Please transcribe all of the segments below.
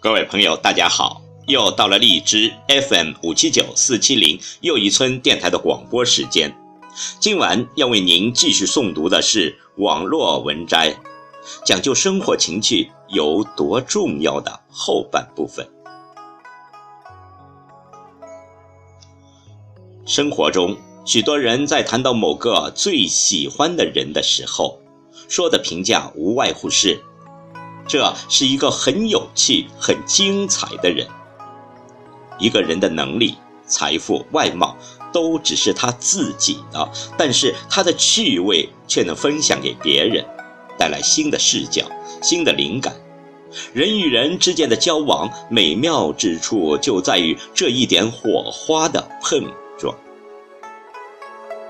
各位朋友，大家好！又到了荔枝 FM 五七九四七零又一村电台的广播时间。今晚要为您继续诵读的是网络文摘，讲究生活情趣有多重要的后半部分。生活中，许多人在谈到某个最喜欢的人的时候，说的评价无外乎是。这是一个很有趣、很精彩的人。一个人的能力、财富、外貌都只是他自己的，但是他的趣味却能分享给别人，带来新的视角、新的灵感。人与人之间的交往美妙之处就在于这一点火花的碰撞。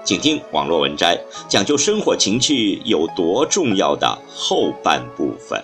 请听网络文摘，讲究生活情趣有多重要的后半部分。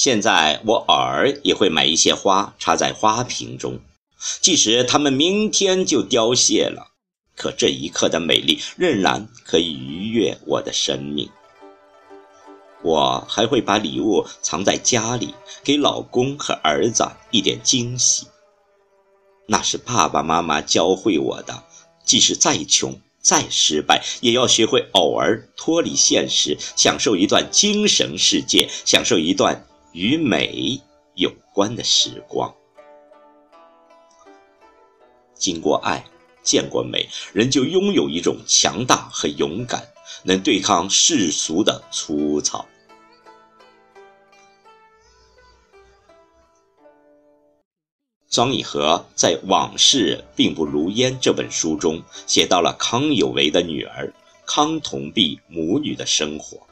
现在我偶尔也会买一些花插在花瓶中，即使它们明天就凋谢了，可这一刻的美丽仍然可以愉悦我的生命。我还会把礼物藏在家里，给老公和儿子一点惊喜。那是爸爸妈妈教会我的，即使再穷再失败，也要学会偶尔脱离现实，享受一段精神世界，享受一段。与美有关的时光，经过爱，见过美，人就拥有一种强大和勇敢，能对抗世俗的粗糙。张以和在《往事并不如烟》这本书中写到了康有为的女儿康同弼母女的生活。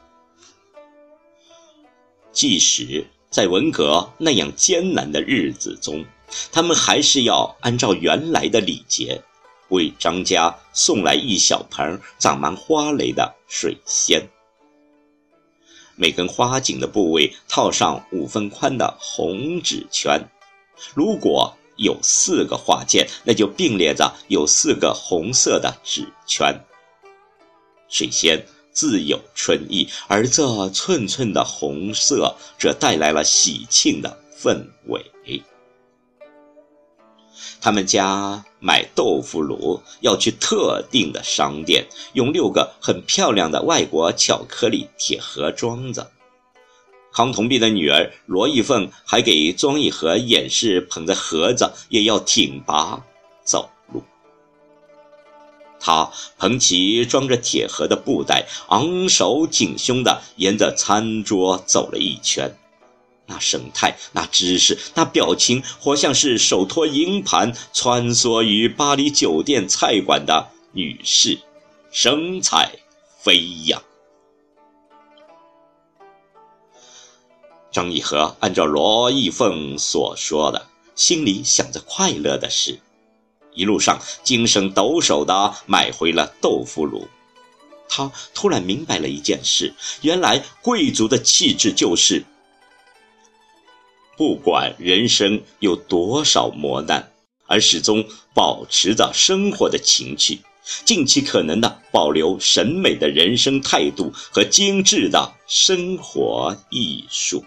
即使在文革那样艰难的日子中，他们还是要按照原来的礼节，为张家送来一小盆长满花蕾的水仙。每根花茎的部位套上五分宽的红纸圈，如果有四个花件，那就并列着有四个红色的纸圈。水仙。自有春意，而这寸寸的红色，则带来了喜庆的氛围。他们家买豆腐乳要去特定的商店，用六个很漂亮的外国巧克力铁盒装着。康同弼的女儿罗一凤还给庄一和演示捧着盒子也要挺拔走。他捧起装着铁盒的布袋，昂首挺胸地沿着餐桌走了一圈，那神态、那姿势、那表情，活像是手托银盘穿梭于巴黎酒店菜馆的女士，神采飞扬。张一和按照罗一凤所说的，心里想着快乐的事。一路上精神抖擞地买回了豆腐乳，他突然明白了一件事：原来贵族的气质就是，不管人生有多少磨难，而始终保持着生活的情趣，尽其可能地保留审美的人生态度和精致的生活艺术。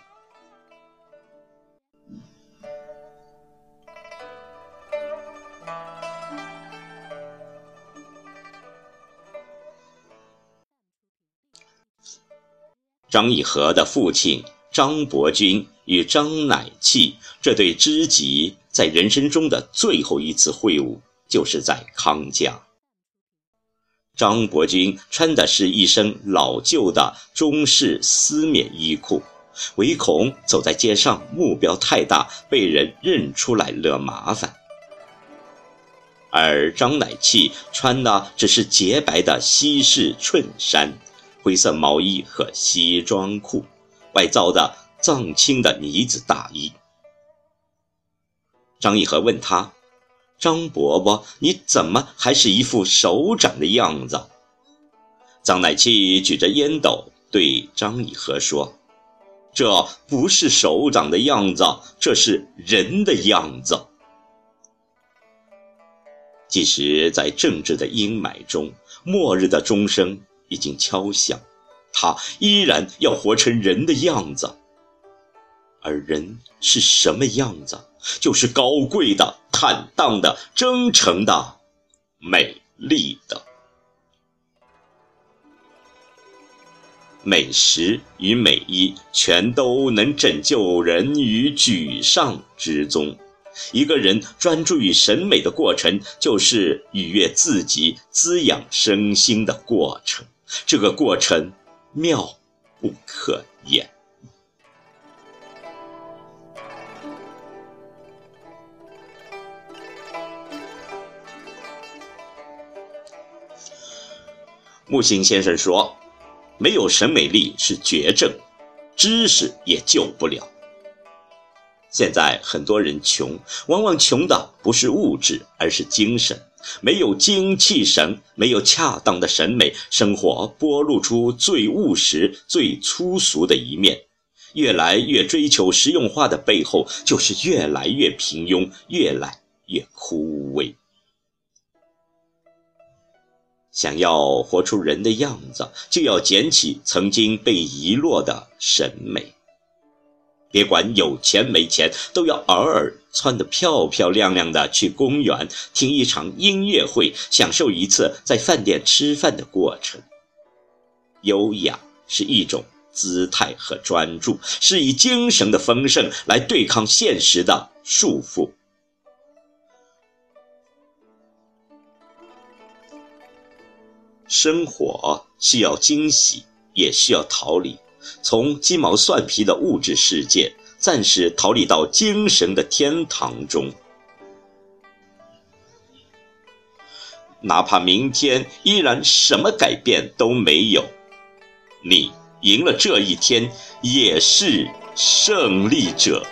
张以和的父亲张伯钧与张乃器这对知己，在人生中的最后一次会晤，就是在康家。张伯钧穿的是一身老旧的中式丝棉衣裤，唯恐走在街上目标太大，被人认出来惹麻烦。而张乃器穿的只是洁白的西式衬衫、灰色毛衣和西装裤，外罩的藏青的呢子大衣。张义和问他：“张伯伯，你怎么还是一副首长的样子？”张乃器举着烟斗对张义和说：“这不是首长的样子，这是人的样子。”即使在政治的阴霾中，末日的钟声已经敲响，他依然要活成人的样子。而人是什么样子？就是高贵的、坦荡的、真诚的、美丽的。美食与美衣全都能拯救人于沮丧之中。一个人专注于审美的过程，就是愉悦自己、滋养身心的过程。这个过程妙不可言。木心先生说：“没有审美力是绝症，知识也救不了。”现在很多人穷，往往穷的不是物质，而是精神。没有精气神，没有恰当的审美，生活剥露出最务实、最粗俗的一面。越来越追求实用化的背后，就是越来越平庸，越来越枯萎。想要活出人的样子，就要捡起曾经被遗落的审美。别管有钱没钱，都要偶尔穿得漂漂亮亮的去公园听一场音乐会，享受一次在饭店吃饭的过程。优雅是一种姿态和专注，是以精神的丰盛来对抗现实的束缚。生活需要惊喜，也需要逃离，从鸡毛蒜皮的物质世界暂时逃离到精神的天堂中。哪怕明天依然什么改变都没有，你赢了这一天，也是胜利者！